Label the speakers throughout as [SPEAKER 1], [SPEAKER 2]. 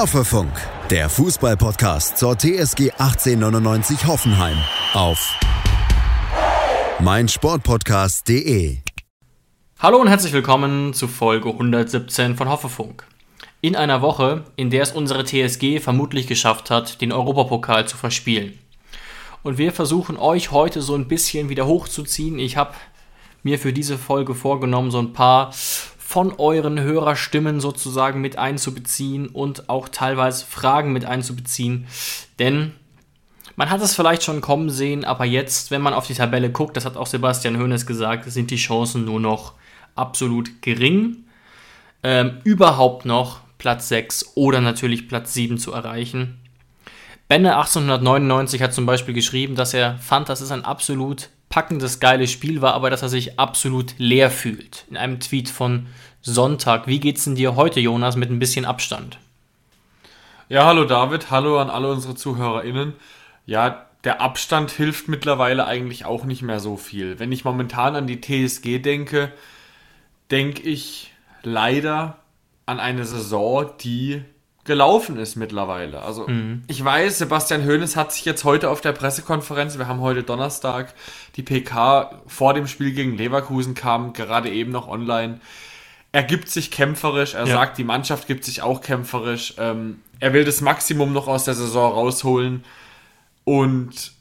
[SPEAKER 1] Hoffefunk, der Fußballpodcast zur TSG 1899 Hoffenheim auf meinsportpodcast.de.
[SPEAKER 2] Hallo und herzlich willkommen zu Folge 117 von Hoffefunk. In einer Woche, in der es unsere TSG vermutlich geschafft hat, den Europapokal zu verspielen. Und wir versuchen euch heute so ein bisschen wieder hochzuziehen. Ich habe mir für diese Folge vorgenommen, so ein paar von euren Hörerstimmen sozusagen mit einzubeziehen und auch teilweise Fragen mit einzubeziehen. Denn man hat es vielleicht schon kommen sehen, aber jetzt, wenn man auf die Tabelle guckt, das hat auch Sebastian Hoeneß gesagt, sind die Chancen nur noch absolut gering, ähm, überhaupt noch Platz 6 oder natürlich Platz 7 zu erreichen. Benne 1899 hat zum Beispiel geschrieben, dass er fand, das ist ein absolut packendes, geiles Spiel war, aber dass er sich absolut leer fühlt. In einem Tweet von Sonntag. Wie geht's denn dir heute, Jonas, mit ein bisschen Abstand?
[SPEAKER 3] Ja, hallo David, hallo an alle unsere ZuhörerInnen. Ja, der Abstand hilft mittlerweile eigentlich auch nicht mehr so viel. Wenn ich momentan an die TSG denke, denke ich leider an eine Saison, die gelaufen ist mittlerweile. Also mhm. ich weiß, Sebastian Hoeneß hat sich jetzt heute auf der Pressekonferenz, wir haben heute Donnerstag, die PK vor dem Spiel gegen Leverkusen kam gerade eben noch online. Er gibt sich kämpferisch, er ja. sagt, die Mannschaft gibt sich auch kämpferisch. Ähm, er will das Maximum noch aus der Saison rausholen und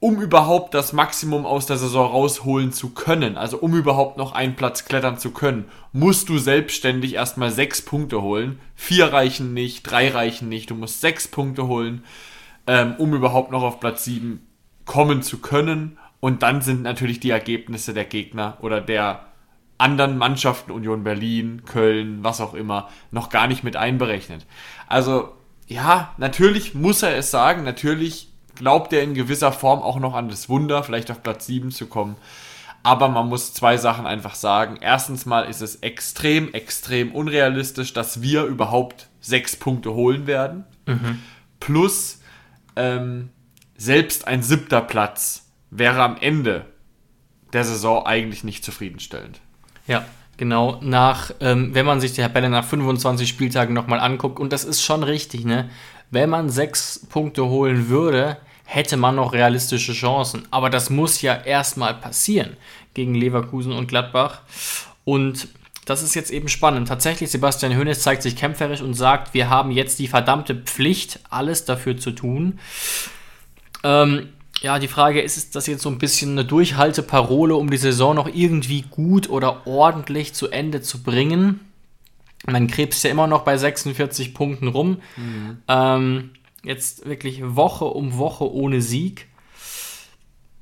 [SPEAKER 3] um überhaupt das Maximum aus der Saison rausholen zu können, also um überhaupt noch einen Platz klettern zu können, musst du selbstständig erstmal sechs Punkte holen. Vier reichen nicht, drei reichen nicht, du musst sechs Punkte holen, ähm, um überhaupt noch auf Platz sieben kommen zu können. Und dann sind natürlich die Ergebnisse der Gegner oder der anderen Mannschaften, Union Berlin, Köln, was auch immer, noch gar nicht mit einberechnet. Also ja, natürlich muss er es sagen, natürlich glaubt er in gewisser Form auch noch an das Wunder, vielleicht auf Platz 7 zu kommen. Aber man muss zwei Sachen einfach sagen. Erstens mal ist es extrem, extrem unrealistisch, dass wir überhaupt sechs Punkte holen werden. Mhm. Plus ähm, selbst ein siebter Platz wäre am Ende der Saison eigentlich nicht zufriedenstellend.
[SPEAKER 2] Ja, genau. Nach, ähm, wenn man sich die Tabelle nach 25 Spieltagen nochmal anguckt, und das ist schon richtig, ne? Wenn man sechs Punkte holen würde, hätte man noch realistische Chancen. Aber das muss ja erstmal passieren gegen Leverkusen und Gladbach. Und das ist jetzt eben spannend. Tatsächlich, Sebastian Hoeneß zeigt sich kämpferisch und sagt, wir haben jetzt die verdammte Pflicht, alles dafür zu tun. Ähm, ja, die Frage ist, ist das jetzt so ein bisschen eine Durchhalteparole, um die Saison noch irgendwie gut oder ordentlich zu Ende zu bringen? Man krebst ja immer noch bei 46 Punkten rum. Mhm. Ähm, Jetzt wirklich Woche um Woche ohne Sieg.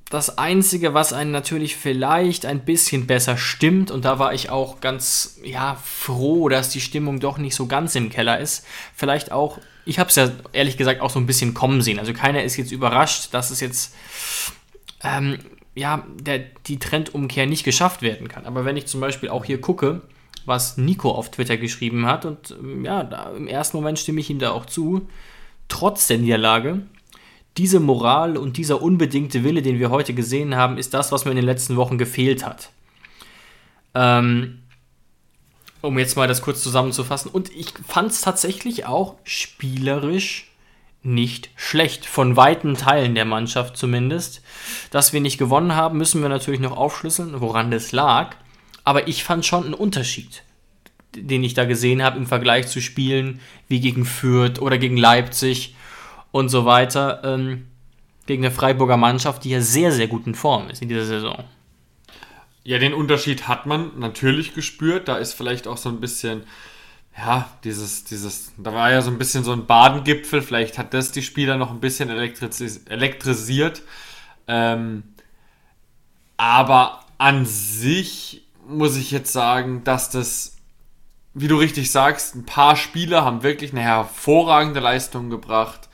[SPEAKER 2] Das Einzige, was einen natürlich vielleicht ein bisschen besser stimmt, und da war ich auch ganz ja, froh, dass die Stimmung doch nicht so ganz im Keller ist. Vielleicht auch, ich habe es ja ehrlich gesagt auch so ein bisschen kommen sehen. Also keiner ist jetzt überrascht, dass es jetzt ähm, ja, der, die Trendumkehr nicht geschafft werden kann. Aber wenn ich zum Beispiel auch hier gucke, was Nico auf Twitter geschrieben hat, und ja, da, im ersten Moment stimme ich ihm da auch zu, trotz der Niederlage. Diese Moral und dieser unbedingte Wille, den wir heute gesehen haben, ist das, was mir in den letzten Wochen gefehlt hat. Ähm, um jetzt mal das kurz zusammenzufassen. Und ich fand es tatsächlich auch spielerisch nicht schlecht, von weiten Teilen der Mannschaft zumindest. Dass wir nicht gewonnen haben, müssen wir natürlich noch aufschlüsseln, woran das lag. Aber ich fand schon einen Unterschied den ich da gesehen habe im Vergleich zu Spielen wie gegen Fürth oder gegen Leipzig und so weiter, ähm, gegen eine Freiburger Mannschaft, die ja sehr, sehr gut in Form ist in dieser Saison.
[SPEAKER 3] Ja, den Unterschied hat man natürlich gespürt. Da ist vielleicht auch so ein bisschen, ja, dieses, dieses, da war ja so ein bisschen so ein Badengipfel. Vielleicht hat das die Spieler noch ein bisschen elektris elektrisiert. Ähm, aber an sich muss ich jetzt sagen, dass das wie du richtig sagst, ein paar Spieler haben wirklich eine hervorragende Leistung gebracht.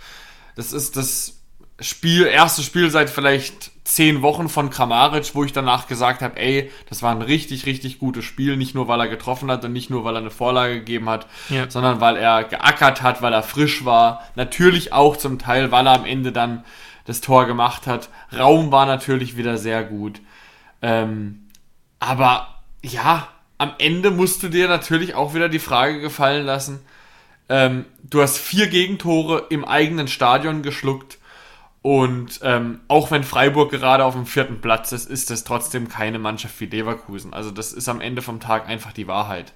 [SPEAKER 3] Das ist das Spiel, erste Spiel seit vielleicht zehn Wochen von Kramaric, wo ich danach gesagt habe, ey, das war ein richtig, richtig gutes Spiel. Nicht nur, weil er getroffen hat und nicht nur, weil er eine Vorlage gegeben hat, ja. sondern weil er geackert hat, weil er frisch war. Natürlich auch zum Teil, weil er am Ende dann das Tor gemacht hat. Raum war natürlich wieder sehr gut. Ähm, aber ja, am Ende musst du dir natürlich auch wieder die Frage gefallen lassen, Ähm, du hast vier Gegentore im eigenen Stadion geschluckt. Und ähm, auch wenn Freiburg gerade auf dem vierten Platz ist, ist das trotzdem keine Mannschaft wie Leverkusen. Also das ist am Ende vom Tag einfach die Wahrheit.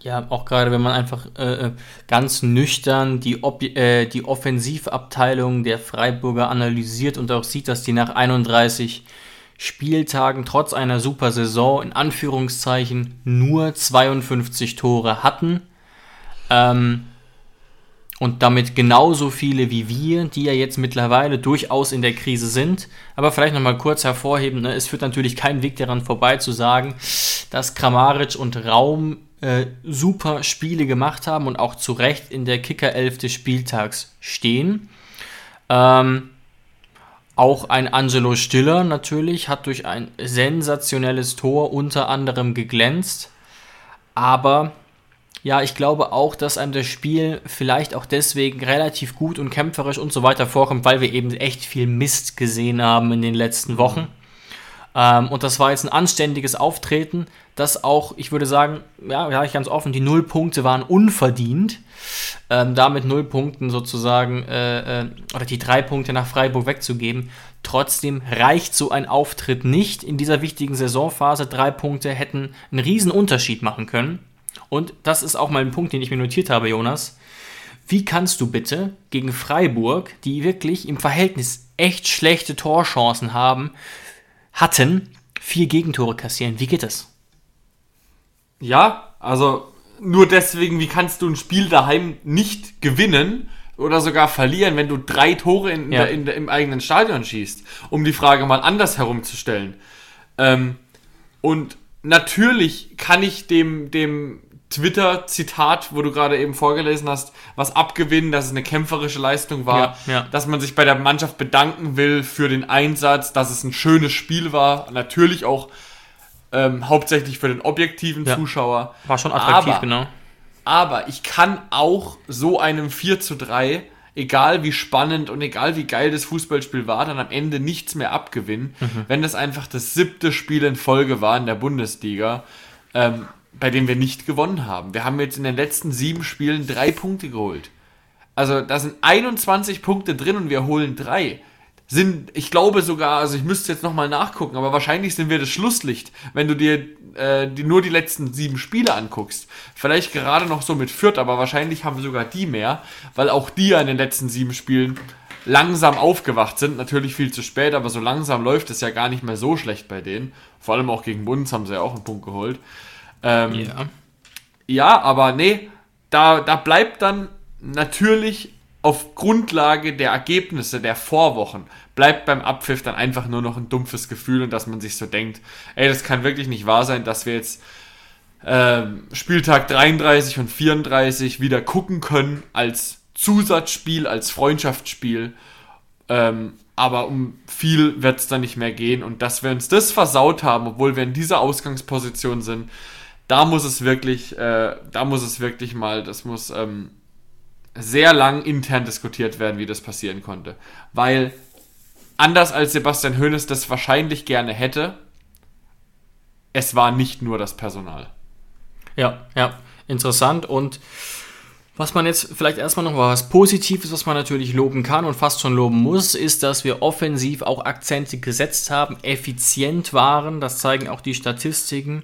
[SPEAKER 2] Ja, auch gerade wenn man einfach äh, äh ganz nüchtern die, Ob äh, die Offensivabteilung der Freiburger analysiert und auch sieht, dass die nach 31 Spieltagen trotz einer super Saison in Anführungszeichen nur 52 Tore hatten. Ähm, und damit genauso viele wie wir, die ja jetzt mittlerweile durchaus in der Krise sind. Aber vielleicht nochmal kurz hervorheben, ne, es führt natürlich kein Weg daran vorbei zu sagen, dass Kramaric und Raum äh, super Spiele gemacht haben und auch zu Recht in der Kicker-Elf des Spieltags stehen. Ähm, auch ein Angelo Stiller natürlich hat durch ein sensationelles Tor unter anderem geglänzt. Aber ja, ich glaube auch, dass einem das Spiel vielleicht auch deswegen relativ gut und kämpferisch und so weiter vorkommt, weil wir eben echt viel Mist gesehen haben in den letzten Wochen. Ähm, und das war jetzt ein anständiges Auftreten, das auch, ich würde sagen, ja, sage ich ganz offen, die null Punkte waren unverdient. Ähm, damit null Punkten sozusagen, äh, äh, oder die drei Punkte nach Freiburg wegzugeben. Trotzdem reicht so ein Auftritt nicht in dieser wichtigen Saisonphase. Drei Punkte hätten einen riesen Unterschied machen können. Und das ist auch mal ein Punkt, den ich mir notiert habe, Jonas. Wie kannst du bitte gegen Freiburg, die wirklich im Verhältnis echt schlechte Torchancen haben, hatten, vier Gegentore kassieren. Wie geht das?
[SPEAKER 3] Ja, also nur deswegen, wie kannst du ein Spiel daheim nicht gewinnen oder sogar verlieren, wenn du drei Tore in, ja. in, in, im eigenen Stadion schießt, um die Frage mal anders herumzustellen. Ähm, und natürlich kann ich dem, dem Twitter-Zitat, wo du gerade eben vorgelesen hast, was abgewinnen, dass es eine kämpferische Leistung war, ja, ja. dass man sich bei der Mannschaft bedanken will für den Einsatz, dass es ein schönes Spiel war, natürlich auch ähm, hauptsächlich für den objektiven ja. Zuschauer.
[SPEAKER 2] War schon attraktiv, aber, genau.
[SPEAKER 3] Aber ich kann auch so einem 4 zu 3, egal wie spannend und egal wie geil das Fußballspiel war, dann am Ende nichts mehr abgewinnen, mhm. wenn das einfach das siebte Spiel in Folge war in der Bundesliga. Ähm, bei dem wir nicht gewonnen haben. Wir haben jetzt in den letzten sieben Spielen drei Punkte geholt. Also da sind 21 Punkte drin und wir holen drei. Sind, ich glaube sogar, also ich müsste jetzt nochmal nachgucken, aber wahrscheinlich sind wir das Schlusslicht, wenn du dir äh, die, nur die letzten sieben Spiele anguckst. Vielleicht gerade noch so mit Fürth, aber wahrscheinlich haben wir sogar die mehr, weil auch die ja in den letzten sieben Spielen langsam aufgewacht sind. Natürlich viel zu spät, aber so langsam läuft es ja gar nicht mehr so schlecht bei denen. Vor allem auch gegen Bundes haben sie ja auch einen Punkt geholt. Ähm, ja. ja, aber nee, da, da bleibt dann natürlich auf Grundlage der Ergebnisse der Vorwochen bleibt beim Abpfiff dann einfach nur noch ein dumpfes Gefühl und dass man sich so denkt, ey, das kann wirklich nicht wahr sein, dass wir jetzt äh, Spieltag 33 und 34 wieder gucken können als Zusatzspiel, als Freundschaftsspiel. Ähm, aber um viel wird es dann nicht mehr gehen und dass wir uns das versaut haben, obwohl wir in dieser Ausgangsposition sind, da muss es wirklich, äh, da muss es wirklich mal, das muss ähm, sehr lang intern diskutiert werden, wie das passieren konnte. Weil anders als Sebastian Hoeneß das wahrscheinlich gerne hätte, es war nicht nur das Personal.
[SPEAKER 2] Ja, ja, interessant und was man jetzt vielleicht erstmal noch was Positives, was man natürlich loben kann und fast schon loben muss, ist, dass wir offensiv auch Akzente gesetzt haben, effizient waren, das zeigen auch die Statistiken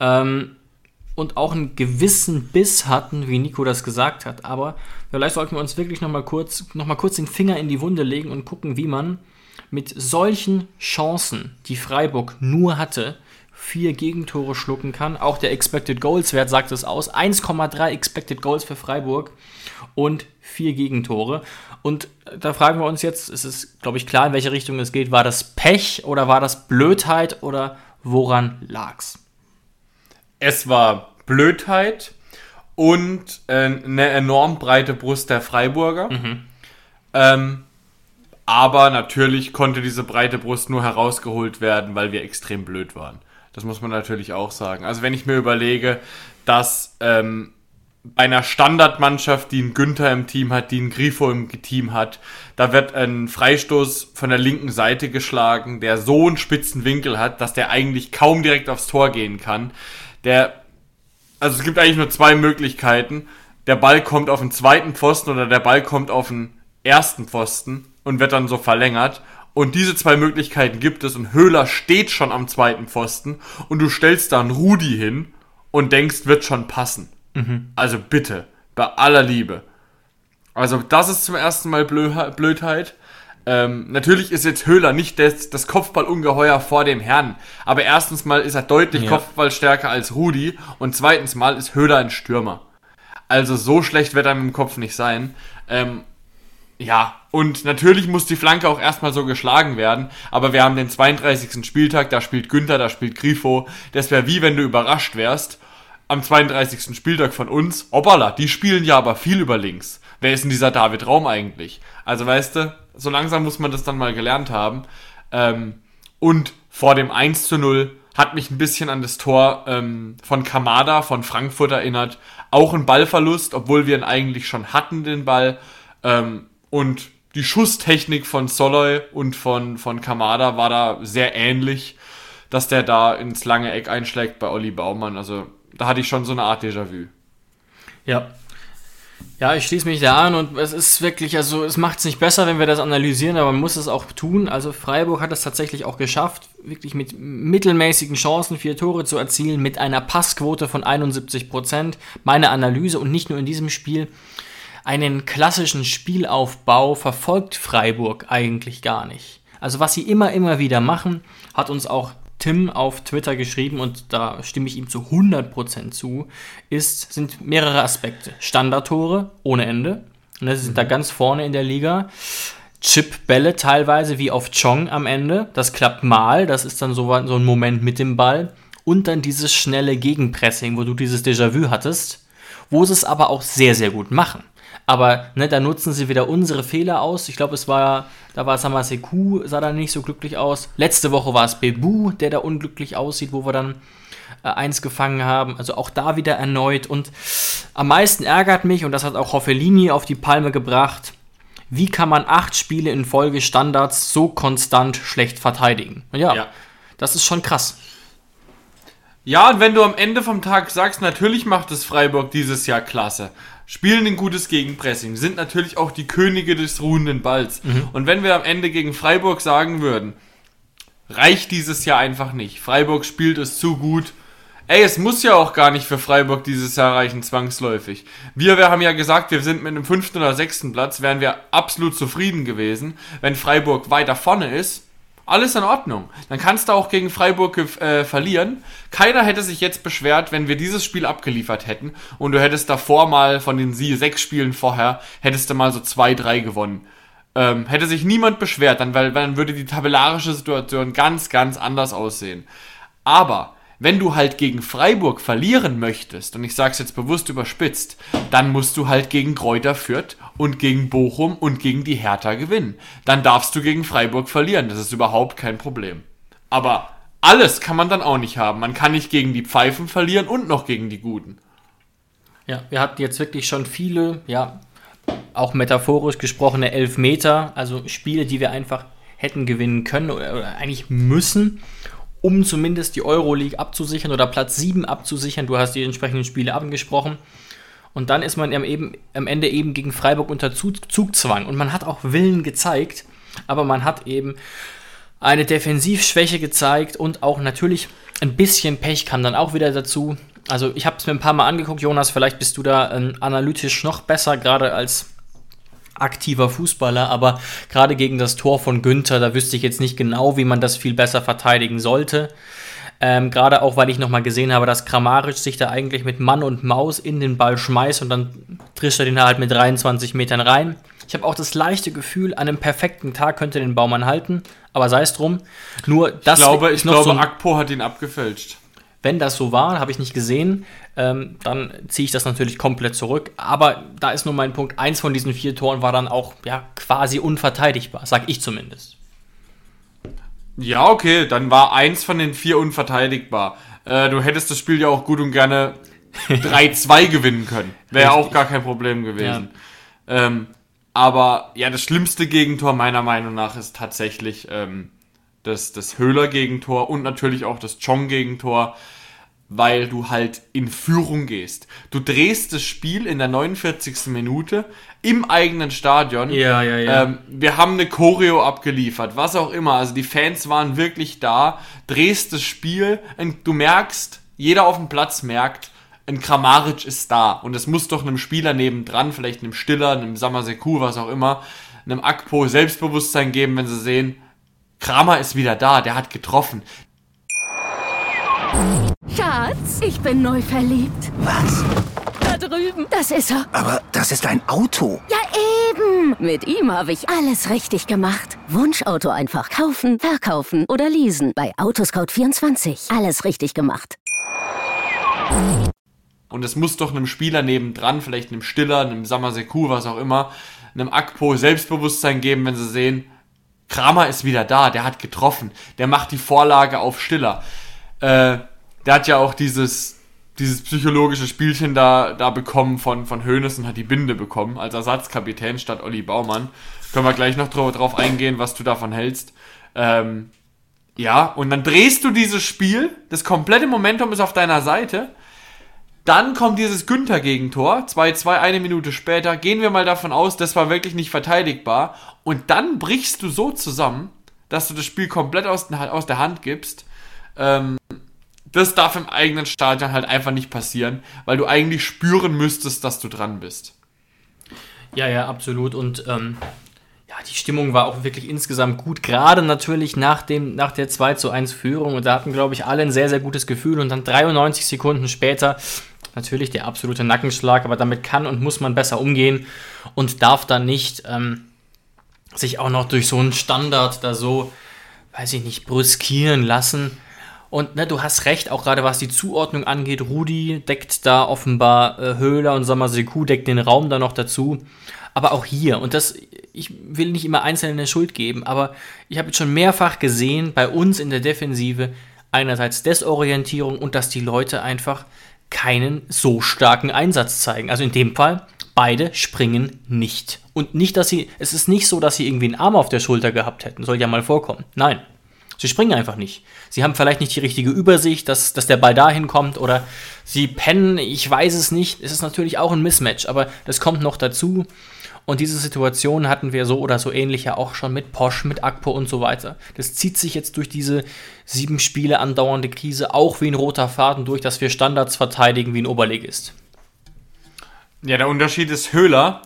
[SPEAKER 2] ähm, und auch einen gewissen Biss hatten, wie Nico das gesagt hat. Aber vielleicht sollten wir uns wirklich nochmal kurz, noch kurz den Finger in die Wunde legen und gucken, wie man mit solchen Chancen, die Freiburg nur hatte, vier Gegentore schlucken kann. Auch der Expected Goals Wert sagt es aus. 1,3 Expected Goals für Freiburg und vier Gegentore. Und da fragen wir uns jetzt, es ist, glaube ich, klar, in welche Richtung es geht. War das Pech oder war das Blödheit oder woran lag's?
[SPEAKER 3] Es war Blödheit und äh, eine enorm breite Brust der Freiburger. Mhm. Ähm, aber natürlich konnte diese breite Brust nur herausgeholt werden, weil wir extrem blöd waren. Das muss man natürlich auch sagen. Also wenn ich mir überlege, dass ähm, bei einer Standardmannschaft, die einen Günther im Team hat, die einen Grifo im Team hat, da wird ein Freistoß von der linken Seite geschlagen, der so einen spitzen Winkel hat, dass der eigentlich kaum direkt aufs Tor gehen kann der, also es gibt eigentlich nur zwei Möglichkeiten. der Ball kommt auf den zweiten Pfosten oder der Ball kommt auf den ersten Pfosten und wird dann so verlängert. Und diese zwei Möglichkeiten gibt es und Höhler steht schon am zweiten Pfosten und du stellst da einen Rudi hin und denkst, wird schon passen. Mhm. Also bitte, bei aller Liebe. Also das ist zum ersten Mal Blödheit. Ähm, natürlich ist jetzt Höhler nicht das, das Kopfballungeheuer vor dem Herrn. Aber erstens mal ist er deutlich ja. Kopfballstärker als Rudi und zweitens mal ist Höhler ein Stürmer. Also so schlecht wird er im Kopf nicht sein. Ähm, ja, und natürlich muss die Flanke auch erstmal so geschlagen werden, aber wir haben den 32. Spieltag, da spielt Günther, da spielt Grifo. Das wäre wie wenn du überrascht wärst am 32. Spieltag von uns. Hoppala, die spielen ja aber viel über links. Wer ist denn dieser David Raum eigentlich? Also weißt du, so langsam muss man das dann mal gelernt haben. Ähm, und vor dem 1 zu 0 hat mich ein bisschen an das Tor ähm, von Kamada von Frankfurt erinnert. Auch ein Ballverlust, obwohl wir ihn eigentlich schon hatten, den Ball. Ähm, und die Schusstechnik von Soloy und von, von Kamada war da sehr ähnlich, dass der da ins lange Eck einschlägt bei Olli Baumann. Also da hatte ich schon so eine Art Déjà-vu.
[SPEAKER 2] Ja. Ja, ich schließe mich da an und es ist wirklich, also es macht es nicht besser, wenn wir das analysieren, aber man muss es auch tun. Also Freiburg hat es tatsächlich auch geschafft, wirklich mit mittelmäßigen Chancen vier Tore zu erzielen, mit einer Passquote von 71 Prozent. Meine Analyse und nicht nur in diesem Spiel, einen klassischen Spielaufbau verfolgt Freiburg eigentlich gar nicht. Also was sie immer, immer wieder machen, hat uns auch Tim auf Twitter geschrieben und da stimme ich ihm zu 100% zu, ist, sind mehrere Aspekte. Standardtore ohne Ende, ne, sie sind mhm. da ganz vorne in der Liga. Chip-Bälle teilweise wie auf Chong am Ende, das klappt mal, das ist dann so, so ein Moment mit dem Ball. Und dann dieses schnelle Gegenpressing, wo du dieses Déjà-vu hattest, wo sie es aber auch sehr, sehr gut machen. Aber ne, da nutzen sie wieder unsere Fehler aus. Ich glaube, es war, da war Samaseku, sah da nicht so glücklich aus. Letzte Woche war es Bebu, der da unglücklich aussieht, wo wir dann äh, eins gefangen haben. Also auch da wieder erneut. Und am meisten ärgert mich, und das hat auch Hoffelini auf die Palme gebracht, wie kann man acht Spiele in Folge Standards so konstant schlecht verteidigen? Ja, ja. das ist schon krass.
[SPEAKER 3] Ja, und wenn du am Ende vom Tag sagst, natürlich macht es Freiburg dieses Jahr klasse, spielen ein gutes Gegenpressing, sind natürlich auch die Könige des ruhenden Balls. Mhm. Und wenn wir am Ende gegen Freiburg sagen würden, reicht dieses Jahr einfach nicht. Freiburg spielt es zu gut. Ey, es muss ja auch gar nicht für Freiburg dieses Jahr reichen, zwangsläufig. Wir, wir haben ja gesagt, wir sind mit einem fünften oder sechsten Platz, wären wir absolut zufrieden gewesen. Wenn Freiburg weiter vorne ist, alles in Ordnung. Dann kannst du auch gegen Freiburg äh, verlieren. Keiner hätte sich jetzt beschwert, wenn wir dieses Spiel abgeliefert hätten und du hättest davor mal von den sie sechs Spielen vorher, hättest du mal so zwei, drei gewonnen. Ähm, hätte sich niemand beschwert, dann, weil, dann würde die tabellarische Situation ganz, ganz anders aussehen. Aber wenn du halt gegen Freiburg verlieren möchtest, und ich sage es jetzt bewusst überspitzt, dann musst du halt gegen Kräuter Fürth und gegen Bochum und gegen die Hertha gewinnen. Dann darfst du gegen Freiburg verlieren, das ist überhaupt kein Problem. Aber alles kann man dann auch nicht haben. Man kann nicht gegen die Pfeifen verlieren und noch gegen die Guten.
[SPEAKER 2] Ja, wir hatten jetzt wirklich schon viele, ja, auch metaphorisch gesprochene Elfmeter, also Spiele, die wir einfach hätten gewinnen können oder, oder eigentlich müssen um zumindest die Euroleague abzusichern oder Platz 7 abzusichern. Du hast die entsprechenden Spiele angesprochen. Und dann ist man eben, am Ende eben gegen Freiburg unter Zugzwang. Und man hat auch Willen gezeigt, aber man hat eben eine Defensivschwäche gezeigt und auch natürlich ein bisschen Pech kam dann auch wieder dazu. Also ich habe es mir ein paar Mal angeguckt, Jonas, vielleicht bist du da ähm, analytisch noch besser, gerade als aktiver Fußballer, aber gerade gegen das Tor von Günther, da wüsste ich jetzt nicht genau, wie man das viel besser verteidigen sollte. Ähm, gerade auch, weil ich nochmal gesehen habe, dass Kramaric sich da eigentlich mit Mann und Maus in den Ball schmeißt und dann trischt er den halt mit 23 Metern rein. Ich habe auch das leichte Gefühl, an einem perfekten Tag könnte den Baumann halten, aber sei es drum. Nur das
[SPEAKER 3] ich glaube, ich glaube, so Akpo hat ihn abgefälscht.
[SPEAKER 2] Wenn das so war, habe ich nicht gesehen, ähm, dann ziehe ich das natürlich komplett zurück. Aber da ist nur mein Punkt, eins von diesen vier Toren war dann auch ja, quasi unverteidigbar, sag ich zumindest.
[SPEAKER 3] Ja, okay, dann war eins von den vier unverteidigbar. Äh, du hättest das Spiel ja auch gut und gerne 3-2 gewinnen können. Wäre auch gar kein Problem gewesen. Ja. Ähm, aber ja, das schlimmste Gegentor meiner Meinung nach ist tatsächlich ähm, das, das Höhler-Gegentor und natürlich auch das Chong-Gegentor weil du halt in Führung gehst. Du drehst das Spiel in der 49. Minute im eigenen Stadion.
[SPEAKER 2] Ja, ja, ja.
[SPEAKER 3] Ähm, wir haben eine Choreo abgeliefert, was auch immer. Also die Fans waren wirklich da. Drehst das Spiel, und du merkst, jeder auf dem Platz merkt, ein Kramaric ist da. Und es muss doch einem Spieler nebendran, vielleicht einem Stiller, einem Samaseku, was auch immer, einem Akpo Selbstbewusstsein geben, wenn sie sehen, Kramer ist wieder da, der hat getroffen.
[SPEAKER 4] Schatz, ich bin neu verliebt.
[SPEAKER 5] Was?
[SPEAKER 4] Da drüben. Das ist er.
[SPEAKER 5] Aber das ist ein Auto.
[SPEAKER 4] Ja, eben. Mit ihm habe ich alles richtig gemacht. Wunschauto einfach kaufen, verkaufen oder leasen. Bei Autoscout24. Alles richtig gemacht.
[SPEAKER 3] Und es muss doch einem Spieler nebendran, vielleicht einem Stiller, einem Samaseku, was auch immer, einem Akpo Selbstbewusstsein geben, wenn sie sehen, Kramer ist wieder da, der hat getroffen, der macht die Vorlage auf Stiller. Äh, der hat ja auch dieses, dieses psychologische Spielchen da, da bekommen von, von Hoeneß und hat die Binde bekommen als Ersatzkapitän statt Olli Baumann. Können wir gleich noch drauf, drauf eingehen, was du davon hältst. Ähm, ja, und dann drehst du dieses Spiel, das komplette Momentum ist auf deiner Seite. Dann kommt dieses Günther-Gegentor, 2-2, eine Minute später. Gehen wir mal davon aus, das war wirklich nicht verteidigbar. Und dann brichst du so zusammen, dass du das Spiel komplett aus, aus der Hand gibst. Ähm, das darf im eigenen Stadion halt einfach nicht passieren, weil du eigentlich spüren müsstest, dass du dran bist.
[SPEAKER 2] Ja, ja, absolut. Und ähm, ja, die Stimmung war auch wirklich insgesamt gut, gerade natürlich nach, dem, nach der 2 zu 1 Führung. Und da hatten, glaube ich, alle ein sehr, sehr gutes Gefühl. Und dann 93 Sekunden später natürlich der absolute Nackenschlag, aber damit kann und muss man besser umgehen und darf dann nicht ähm, sich auch noch durch so einen Standard da so, weiß ich nicht, brüskieren lassen. Und ne, du hast recht, auch gerade was die Zuordnung angeht. Rudi deckt da offenbar äh, Höhler und Samaseku deckt den Raum da noch dazu. Aber auch hier, und das, ich will nicht immer Einzelne Schuld geben, aber ich habe jetzt schon mehrfach gesehen, bei uns in der Defensive, einerseits Desorientierung und dass die Leute einfach keinen so starken Einsatz zeigen. Also in dem Fall, beide springen nicht. Und nicht, dass sie, es ist nicht so, dass sie irgendwie einen Arm auf der Schulter gehabt hätten. Soll ja mal vorkommen. Nein. Sie springen einfach nicht. Sie haben vielleicht nicht die richtige Übersicht, dass, dass der Ball dahin kommt oder sie pennen, ich weiß es nicht. Es ist natürlich auch ein Mismatch, aber das kommt noch dazu. Und diese Situation hatten wir so oder so ähnlich ja auch schon mit Posch, mit Akpo und so weiter. Das zieht sich jetzt durch diese sieben Spiele andauernde Krise auch wie ein roter Faden durch, dass wir Standards verteidigen wie ein Oberligist.
[SPEAKER 3] Ja, der Unterschied ist, Höhler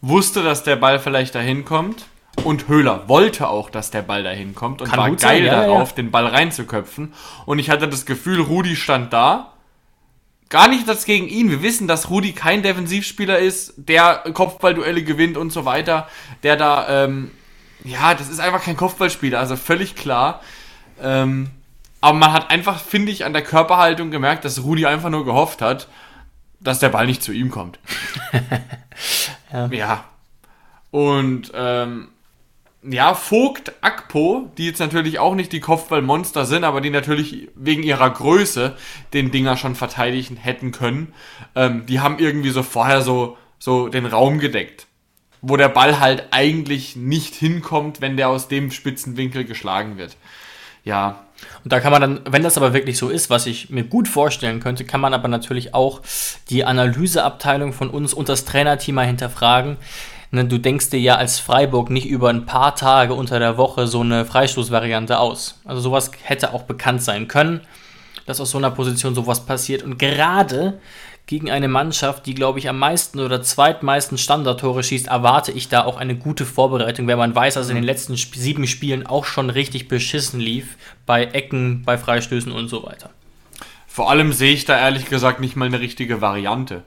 [SPEAKER 3] wusste, dass der Ball vielleicht dahin kommt und Höhler wollte auch, dass der Ball dahin kommt und
[SPEAKER 2] Kann
[SPEAKER 3] war geil
[SPEAKER 2] sein, ja,
[SPEAKER 3] darauf,
[SPEAKER 2] ja.
[SPEAKER 3] den Ball reinzuköpfen. Und ich hatte das Gefühl, Rudi stand da. Gar nicht das gegen ihn. Wir wissen, dass Rudi kein Defensivspieler ist, der Kopfballduelle gewinnt und so weiter. Der da, ähm, ja, das ist einfach kein Kopfballspieler, also völlig klar. Ähm, aber man hat einfach, finde ich, an der Körperhaltung gemerkt, dass Rudi einfach nur gehofft hat, dass der Ball nicht zu ihm kommt.
[SPEAKER 2] Ja.
[SPEAKER 3] ja. Und ähm, ja, Vogt, Akpo, die jetzt natürlich auch nicht die Kopfballmonster sind, aber die natürlich wegen ihrer Größe den Dinger schon verteidigen hätten können, ähm, die haben irgendwie so vorher so, so den Raum gedeckt. Wo der Ball halt eigentlich nicht hinkommt, wenn der aus dem spitzen Winkel geschlagen wird. Ja,
[SPEAKER 2] Und da kann man dann, wenn das aber wirklich so ist, was ich mir gut vorstellen könnte, kann man aber natürlich auch die Analyseabteilung von uns und das Trainerteam mal hinterfragen. Ne, du denkst dir ja als Freiburg nicht über ein paar Tage unter der Woche so eine Freistoßvariante aus. Also sowas hätte auch bekannt sein können, dass aus so einer Position sowas passiert. Und gerade gegen eine Mannschaft, die, glaube ich, am meisten oder zweitmeisten Standardtore schießt, erwarte ich da auch eine gute Vorbereitung, wenn man weiß, dass in den letzten Sp- sieben Spielen auch schon richtig beschissen lief, bei Ecken, bei Freistößen und so weiter.
[SPEAKER 3] Vor allem sehe ich da ehrlich gesagt nicht mal eine richtige Variante.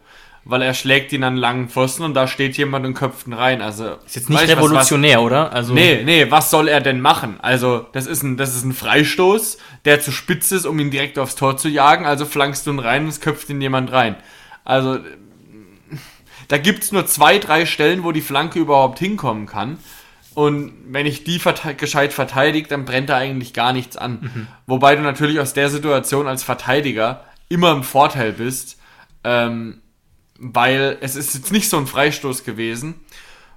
[SPEAKER 3] Weil er schlägt ihn an langen Pfosten und da steht jemand und köpft ihn rein. Also
[SPEAKER 2] Ist jetzt nicht revolutionär, oder? Also,
[SPEAKER 3] Nee, nee, was soll er denn machen? Also, das ist ein, das ist ein Freistoß, der zu spitz ist, um ihn direkt aufs Tor zu jagen. Also flankst du ihn rein und es köpft ihn jemand rein. Also, da gibt's nur zwei, drei Stellen, wo die Flanke überhaupt hinkommen kann. Und wenn ich die verte gescheit verteidige, dann brennt da eigentlich gar nichts an. Wobei du natürlich aus der Situation als Verteidiger immer im Vorteil bist, ähm, weil es ist jetzt nicht so ein Freistoß gewesen.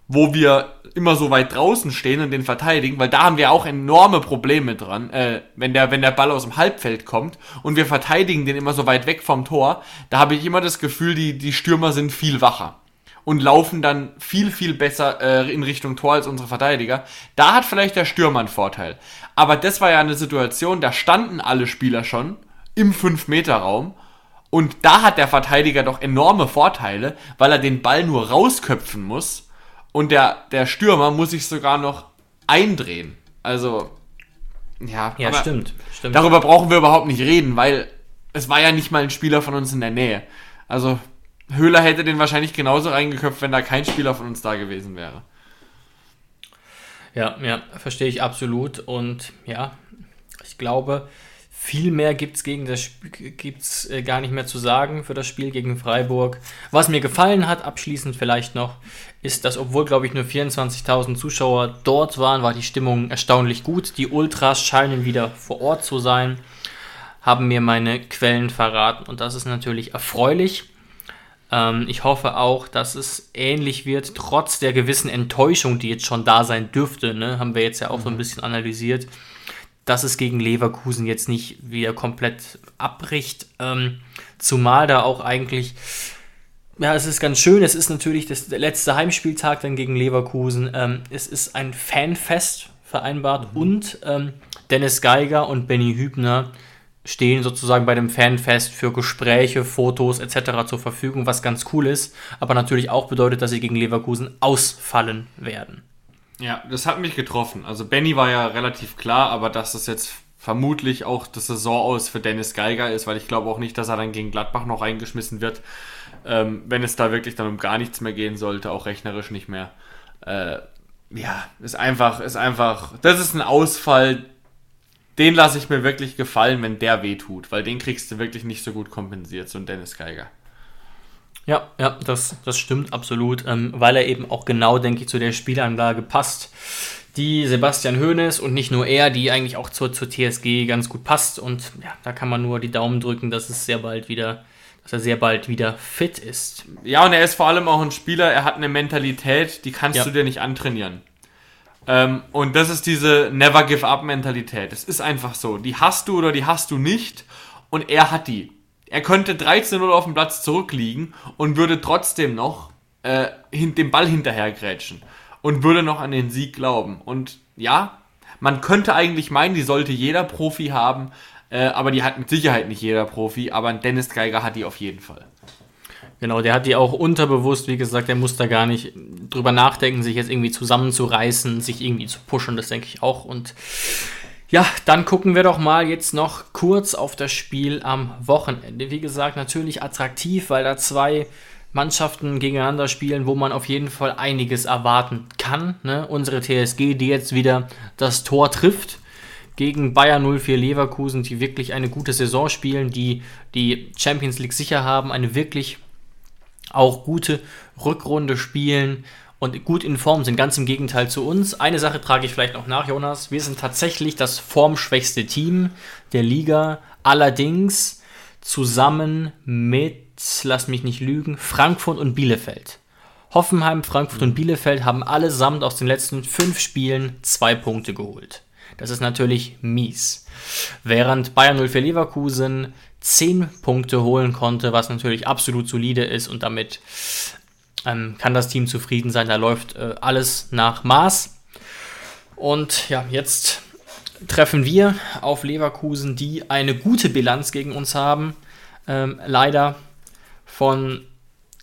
[SPEAKER 3] wo wir immer so weit draußen stehen und den verteidigen, weil da haben wir auch enorme Probleme dran, äh, wenn der, wenn der Ball aus dem Halbfeld kommt und wir verteidigen den immer so weit weg vom Tor, da habe ich immer das Gefühl, die, die Stürmer sind viel wacher und laufen dann viel, viel besser äh, in Richtung Tor als unsere Verteidiger. Da hat vielleicht der Stürmer einen Vorteil. Aber das war ja eine Situation, da standen alle Spieler schon im 5-Meter-Raum und da hat der Verteidiger doch enorme Vorteile, weil er den Ball nur rausköpfen muss und der, der Stürmer muss sich sogar noch eindrehen. Also, ja.
[SPEAKER 2] Ja, stimmt, stimmt.
[SPEAKER 3] Darüber brauchen wir überhaupt nicht reden, weil es war ja nicht mal ein Spieler von uns in der Nähe. Also, Höhler hätte den wahrscheinlich genauso reingeköpft, wenn da kein Spieler von uns da gewesen wäre.
[SPEAKER 2] Ja, ja, verstehe ich absolut. Und ja, ich glaube, viel mehr gibt es gegen das Spiel gibt's, äh, gar nicht mehr zu sagen für das Spiel gegen Freiburg. Was mir gefallen hat, abschließend vielleicht noch, ist, dass obwohl, glaube ich, nur 24.000 Zuschauer dort waren, war die Stimmung erstaunlich gut. Die Ultras scheinen wieder vor Ort zu sein, haben mir meine Quellen verraten und das ist natürlich erfreulich. Ähm, ich hoffe auch, dass es ähnlich wird, trotz der gewissen Enttäuschung, die jetzt schon da sein dürfte, ne, haben wir jetzt ja auch so ein bisschen analysiert dass es gegen Leverkusen jetzt nicht wieder komplett abbricht. Ähm, zumal da auch eigentlich, ja, es ist ganz schön, es ist natürlich das, der letzte Heimspieltag dann gegen Leverkusen. Ähm, es ist ein Fanfest vereinbart mhm. und ähm, Dennis Geiger und Benny Hübner stehen sozusagen bei dem Fanfest für Gespräche, Fotos etc. zur Verfügung, was ganz cool ist, aber natürlich auch bedeutet, dass sie gegen Leverkusen ausfallen werden.
[SPEAKER 3] Ja, das hat mich getroffen. Also Benny war ja relativ klar, aber dass das jetzt vermutlich auch das Saison aus für Dennis Geiger ist, weil ich glaube auch nicht, dass er dann gegen Gladbach noch eingeschmissen wird, ähm, wenn es da wirklich dann um gar nichts mehr gehen sollte, auch rechnerisch nicht mehr. Äh, ja, ist einfach, ist einfach, das ist ein Ausfall, den lasse ich mir wirklich gefallen, wenn der wehtut, weil den kriegst du wirklich nicht so gut kompensiert, so ein Dennis Geiger.
[SPEAKER 2] Ja, ja, das, das stimmt absolut, ähm, weil er eben auch genau, denke ich, zu der Spielanlage passt, die Sebastian Hoeneß und nicht nur er, die eigentlich auch zur, zur TSG ganz gut passt. Und ja, da kann man nur die Daumen drücken, dass es sehr bald wieder, dass er sehr bald wieder fit ist.
[SPEAKER 3] Ja, und er ist vor allem auch ein Spieler, er hat eine Mentalität, die kannst ja. du dir nicht antrainieren. Ähm, und das ist diese Never Give Up Mentalität. Es ist einfach so. Die hast du oder die hast du nicht. Und er hat die. Er könnte 13-0 auf dem Platz zurückliegen und würde trotzdem noch äh, dem Ball hinterhergrätschen und würde noch an den Sieg glauben. Und ja, man könnte eigentlich meinen, die sollte jeder Profi haben, äh, aber die hat mit Sicherheit nicht jeder Profi, aber Dennis Geiger hat die auf jeden Fall.
[SPEAKER 2] Genau, der hat die auch unterbewusst, wie gesagt, der muss da gar nicht drüber nachdenken, sich jetzt irgendwie zusammenzureißen, sich irgendwie zu pushen, das denke ich auch. Und ja, dann gucken wir doch mal jetzt noch kurz auf das Spiel am Wochenende. Wie gesagt, natürlich attraktiv, weil da zwei Mannschaften gegeneinander spielen, wo man auf jeden Fall einiges erwarten kann. Ne? Unsere TSG, die jetzt wieder das Tor trifft gegen Bayern 04 Leverkusen, die wirklich eine gute Saison spielen, die die Champions League sicher haben, eine wirklich auch gute Rückrunde spielen und gut in Form sind. Ganz im Gegenteil zu uns. Eine Sache trage ich vielleicht noch nach, Jonas. Wir sind tatsächlich das formschwächste Team der Liga. Allerdings zusammen mit, lass mich nicht lügen, Frankfurt und Bielefeld. Hoffenheim, Frankfurt und Bielefeld haben allesamt aus den letzten fünf Spielen zwei Punkte geholt. Das ist natürlich mies. Während Bayern 04 Leverkusen zehn Punkte holen konnte, was natürlich absolut solide ist und damit ähm, kann das Team zufrieden sein. Da läuft äh, alles nach Maß. Und ja, jetzt treffen wir auf Leverkusen, die eine gute Bilanz gegen uns haben. Ähm, leider von,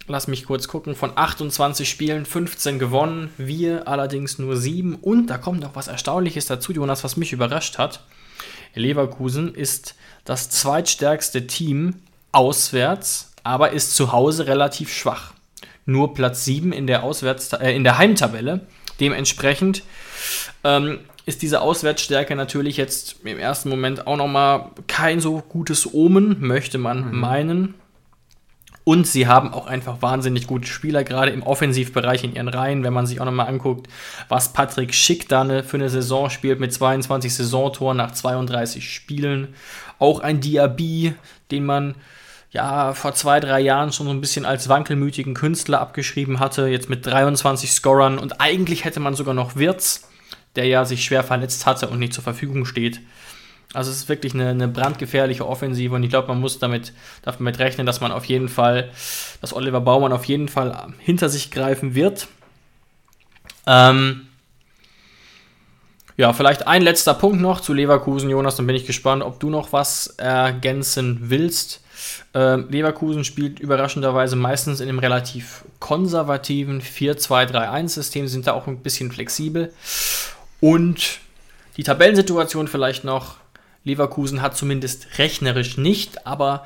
[SPEAKER 2] lass mich kurz gucken, von 28 Spielen 15 gewonnen, wir allerdings nur 7. Und da kommt noch was Erstaunliches dazu, Jonas, was mich überrascht hat. Leverkusen ist das zweitstärkste Team auswärts, aber ist zu Hause relativ schwach nur Platz 7 in der, Auswärts äh, in der Heimtabelle. Dementsprechend ähm, ist diese Auswärtsstärke natürlich jetzt im ersten Moment auch nochmal kein so gutes Omen, möchte man mhm. meinen. Und sie haben auch einfach wahnsinnig gute Spieler, gerade im Offensivbereich in ihren Reihen. Wenn man sich auch nochmal anguckt, was Patrick Schick da ne, für eine Saison spielt mit 22 Saisontoren nach 32 Spielen. Auch ein Diaby, den man ja vor zwei, drei Jahren schon so ein bisschen als wankelmütigen Künstler abgeschrieben hatte, jetzt mit 23 Scorern und eigentlich hätte man sogar noch Wirtz, der ja sich schwer verletzt hatte und nicht zur Verfügung steht. Also es ist wirklich eine, eine brandgefährliche Offensive und ich glaube, man muss damit, damit rechnen, dass man auf jeden Fall, dass Oliver Baumann auf jeden Fall hinter sich greifen wird. Ähm, ja, vielleicht ein letzter Punkt noch zu Leverkusen, Jonas, dann bin ich gespannt, ob du noch was ergänzen willst. Ähm, Leverkusen spielt überraschenderweise meistens in einem relativ konservativen 4-2-3-1-System, sind da auch ein bisschen flexibel. Und die Tabellensituation vielleicht noch. Leverkusen hat zumindest rechnerisch nicht, aber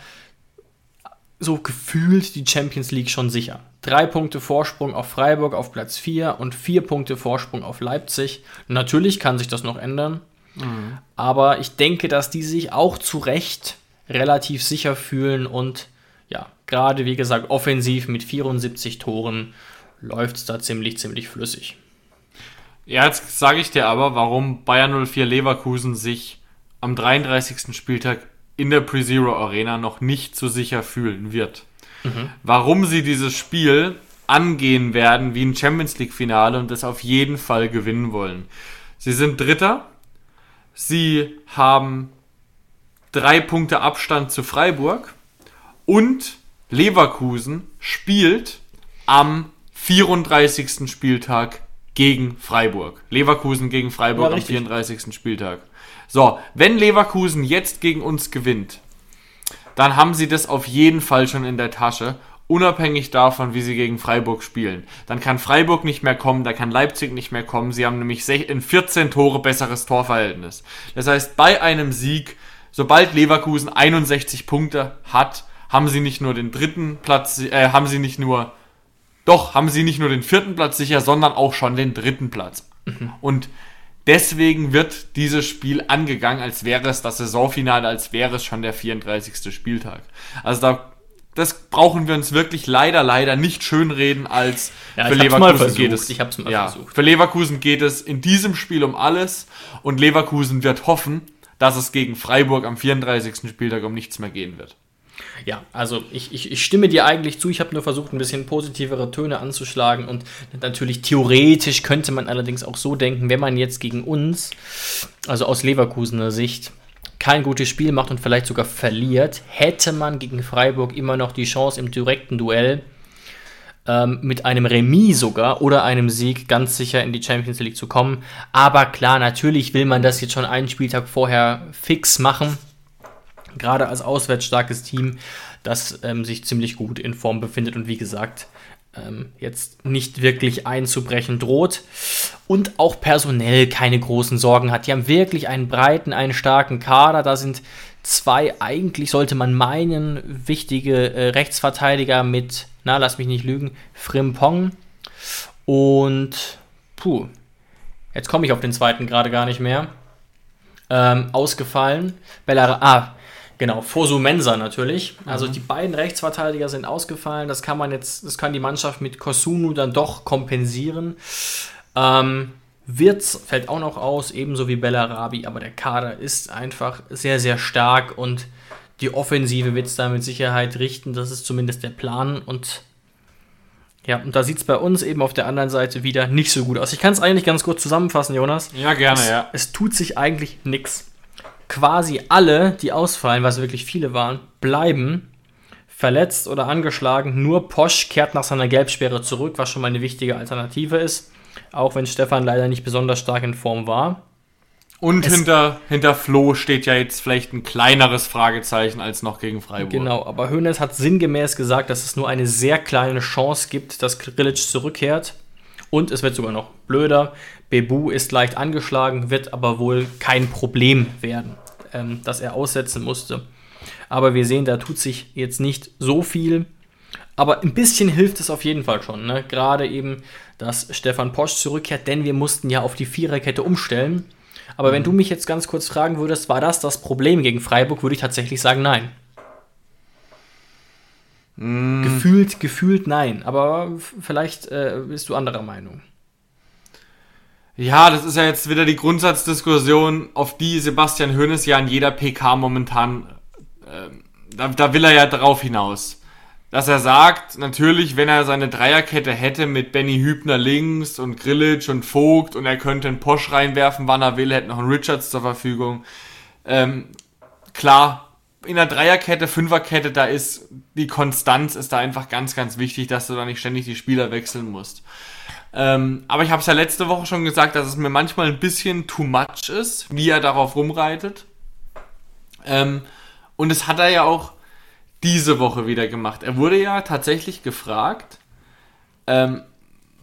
[SPEAKER 2] so gefühlt die Champions League schon sicher. Drei Punkte Vorsprung auf Freiburg auf Platz 4 und vier Punkte Vorsprung auf Leipzig. Natürlich kann sich das noch ändern, mhm. aber ich denke, dass die sich auch zu Recht relativ sicher fühlen und ja, gerade wie gesagt, offensiv mit 74 Toren läuft es da ziemlich, ziemlich flüssig.
[SPEAKER 3] Ja, jetzt sage ich dir aber, warum Bayern 04 Leverkusen sich am 33. Spieltag in der Pre-Zero Arena noch nicht so sicher fühlen wird. Mhm. Warum sie dieses Spiel angehen werden wie ein Champions League Finale und das auf jeden Fall gewinnen wollen. Sie sind Dritter. Sie haben drei Punkte Abstand zu Freiburg und Leverkusen spielt am 34. Spieltag gegen Freiburg. Leverkusen gegen Freiburg ja, am 34. Spieltag. So, wenn Leverkusen jetzt gegen uns gewinnt, dann haben sie das auf jeden Fall schon in der Tasche, unabhängig davon, wie sie gegen Freiburg spielen. Dann kann Freiburg nicht mehr kommen, da kann Leipzig nicht mehr kommen. Sie haben nämlich in 14 Tore besseres Torverhältnis. Das heißt, bei einem Sieg, sobald Leverkusen 61 Punkte hat, haben sie nicht nur den dritten Platz, äh, haben sie nicht nur, doch, haben sie nicht nur den vierten Platz sicher, sondern auch schon den dritten Platz. Mhm. Und Deswegen wird dieses Spiel angegangen, als wäre es das Saisonfinale, als wäre es schon der 34. Spieltag. Also da, das brauchen wir uns wirklich leider, leider nicht schönreden, als
[SPEAKER 2] ja, für Leverkusen geht es.
[SPEAKER 3] Ich hab's mal ja, versucht. Für Leverkusen geht es in diesem Spiel um alles und Leverkusen wird hoffen, dass es gegen Freiburg am 34. Spieltag um nichts mehr gehen wird.
[SPEAKER 2] Ja, also ich, ich, ich stimme dir eigentlich zu. Ich habe nur versucht, ein bisschen positivere Töne anzuschlagen. Und natürlich theoretisch könnte man allerdings auch so denken, wenn man jetzt gegen uns, also aus Leverkusener Sicht, kein gutes Spiel macht und vielleicht sogar verliert, hätte man gegen Freiburg immer noch die Chance im direkten Duell ähm, mit einem Remis sogar oder einem Sieg ganz sicher in die Champions League zu kommen. Aber klar, natürlich will man das jetzt schon einen Spieltag vorher fix machen gerade als auswärtsstarkes Team, das ähm, sich ziemlich gut in Form befindet und wie gesagt, ähm, jetzt nicht wirklich einzubrechen droht und auch personell keine großen Sorgen hat. Die haben wirklich einen breiten, einen starken Kader. Da sind zwei, eigentlich sollte man meinen, wichtige äh, Rechtsverteidiger mit, na, lass mich nicht lügen, Frimpong und, puh, jetzt komme ich auf den zweiten gerade gar nicht mehr. Ähm, ausgefallen. Bellara, ah, Genau, Fosu Mensa natürlich. Also mhm. die beiden Rechtsverteidiger sind ausgefallen. Das kann man jetzt, das kann die Mannschaft mit Kosunu dann doch kompensieren. Ähm, Wirtz fällt auch noch aus, ebenso wie Bellarabi, aber der Kader ist einfach sehr, sehr stark und die Offensive wird es da mit Sicherheit richten. Das ist zumindest der Plan und ja, und da sieht es bei uns eben auf der anderen Seite wieder nicht so gut aus. Ich kann es eigentlich ganz kurz zusammenfassen, Jonas.
[SPEAKER 3] Ja, gerne,
[SPEAKER 2] es,
[SPEAKER 3] ja.
[SPEAKER 2] Es tut sich eigentlich nichts quasi alle, die ausfallen, was wirklich viele waren, bleiben verletzt oder angeschlagen. Nur Posch kehrt nach seiner Gelbsperre zurück, was schon mal eine wichtige Alternative ist. Auch wenn Stefan leider nicht besonders stark in Form war.
[SPEAKER 3] Und hinter, hinter Flo steht ja jetzt vielleicht ein kleineres Fragezeichen als noch gegen Freiburg.
[SPEAKER 2] Genau, aber Hönes hat sinngemäß gesagt, dass es nur eine sehr kleine Chance gibt, dass Grilic zurückkehrt. Und es wird sogar noch blöder. Bebu ist leicht angeschlagen, wird aber wohl kein Problem werden, ähm, dass er aussetzen musste. Aber wir sehen, da tut sich jetzt nicht so viel. Aber ein bisschen hilft es auf jeden Fall schon. Ne? Gerade eben, dass Stefan Posch zurückkehrt, denn wir mussten ja auf die Viererkette umstellen. Aber mhm. wenn du mich jetzt ganz kurz fragen würdest, war das das Problem gegen Freiburg, würde ich tatsächlich sagen, nein. Mm. Gefühlt, gefühlt nein. Aber vielleicht äh, bist du anderer Meinung.
[SPEAKER 3] Ja, das ist ja jetzt wieder die Grundsatzdiskussion, auf die Sebastian Hoeneß ja in jeder PK momentan äh, da, da will er ja drauf hinaus. Dass er sagt, natürlich, wenn er seine Dreierkette hätte mit Benny Hübner links und Grillitsch und Vogt und er könnte einen Posch reinwerfen, wann er will, hätte noch einen Richards zur Verfügung. Ähm, klar, in der Dreierkette, Fünferkette, da ist die Konstanz ist da einfach ganz, ganz wichtig, dass du da nicht ständig die Spieler wechseln musst. Ähm, aber ich habe es ja letzte Woche schon gesagt, dass es mir manchmal ein bisschen too much ist, wie er darauf rumreitet. Ähm, und es hat er ja auch diese Woche wieder gemacht. Er wurde ja tatsächlich gefragt, ähm,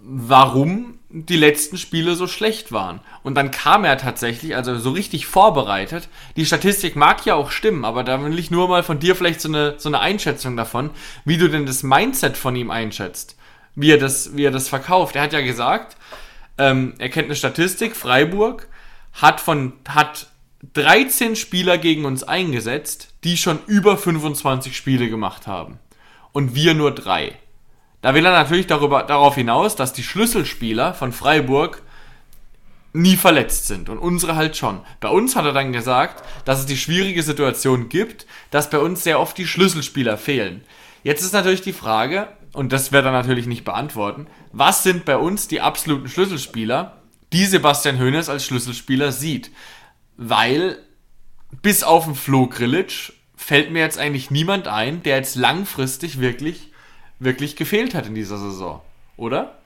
[SPEAKER 3] warum die letzten Spiele so schlecht waren. Und dann kam er tatsächlich, also so richtig vorbereitet. Die Statistik mag ja auch stimmen, aber da will ich nur mal von dir vielleicht so eine, so eine Einschätzung davon, wie du denn das Mindset von ihm einschätzt, wie er das, wie er das verkauft. Er hat ja gesagt, ähm, er kennt eine Statistik, Freiburg hat von, hat 13 Spieler gegen uns eingesetzt, die schon über 25 Spiele gemacht haben. Und wir nur drei. Da will er natürlich darüber, darauf hinaus, dass die Schlüsselspieler von Freiburg nie verletzt sind und unsere halt schon. Bei uns hat er dann gesagt, dass es die schwierige Situation gibt, dass bei uns sehr oft die Schlüsselspieler fehlen. Jetzt ist natürlich die Frage, und das wird er natürlich nicht beantworten, was sind bei uns die absoluten Schlüsselspieler, die Sebastian Hoeneß als Schlüsselspieler sieht? Weil bis auf den Flo Grillitsch fällt mir jetzt eigentlich niemand ein, der jetzt langfristig wirklich wirklich gefehlt hat in dieser Saison, oder?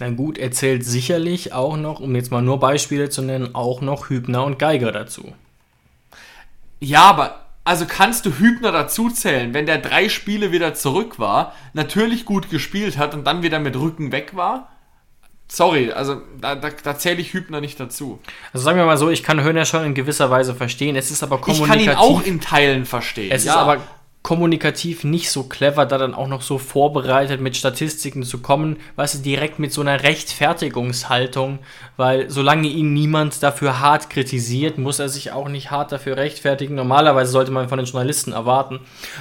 [SPEAKER 2] Na gut, er zählt sicherlich auch noch, um jetzt mal nur Beispiele zu nennen, auch noch Hübner und Geiger dazu.
[SPEAKER 3] Ja, aber also kannst du Hübner dazu zählen, wenn der drei Spiele wieder zurück war, natürlich gut gespielt hat und dann wieder mit Rücken weg war? Sorry, also da, da, da zähle ich Hübner nicht dazu.
[SPEAKER 2] Also sagen wir mal so, ich kann Höhner schon in gewisser Weise verstehen. Es ist aber
[SPEAKER 3] kommunikativ. Ich kann ihn auch in Teilen verstehen.
[SPEAKER 2] Es ja. ist aber kommunikativ nicht so clever, da dann auch noch so vorbereitet mit Statistiken zu kommen, weißt du, direkt mit so einer Rechtfertigungshaltung, weil solange ihn niemand dafür hart kritisiert, muss er sich auch nicht hart dafür rechtfertigen. Normalerweise sollte man von den Journalisten erwarten,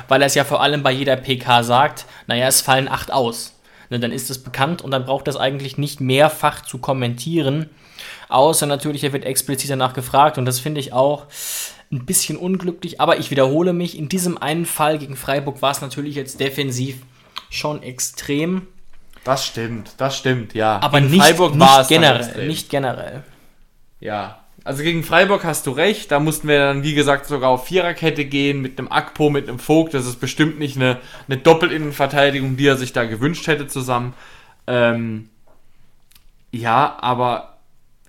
[SPEAKER 2] weil er es ja vor allem bei jeder PK sagt, naja, es fallen acht aus. Ne, dann ist es bekannt und dann braucht das eigentlich nicht mehrfach zu kommentieren, außer natürlich, er wird explizit danach gefragt und das finde ich auch ein bisschen unglücklich, aber ich wiederhole mich, in diesem einen Fall gegen Freiburg war es natürlich jetzt defensiv schon extrem.
[SPEAKER 3] Das stimmt, das stimmt, ja.
[SPEAKER 2] Aber gegen nicht, Freiburg nicht generell, nicht generell.
[SPEAKER 3] Ja, also gegen Freiburg hast du recht, da mussten wir dann, wie gesagt, sogar auf Viererkette gehen, mit einem Akpo, mit einem Vogt. Das ist bestimmt nicht eine, eine Doppelinnenverteidigung, die er sich da gewünscht hätte zusammen. Ähm, ja, aber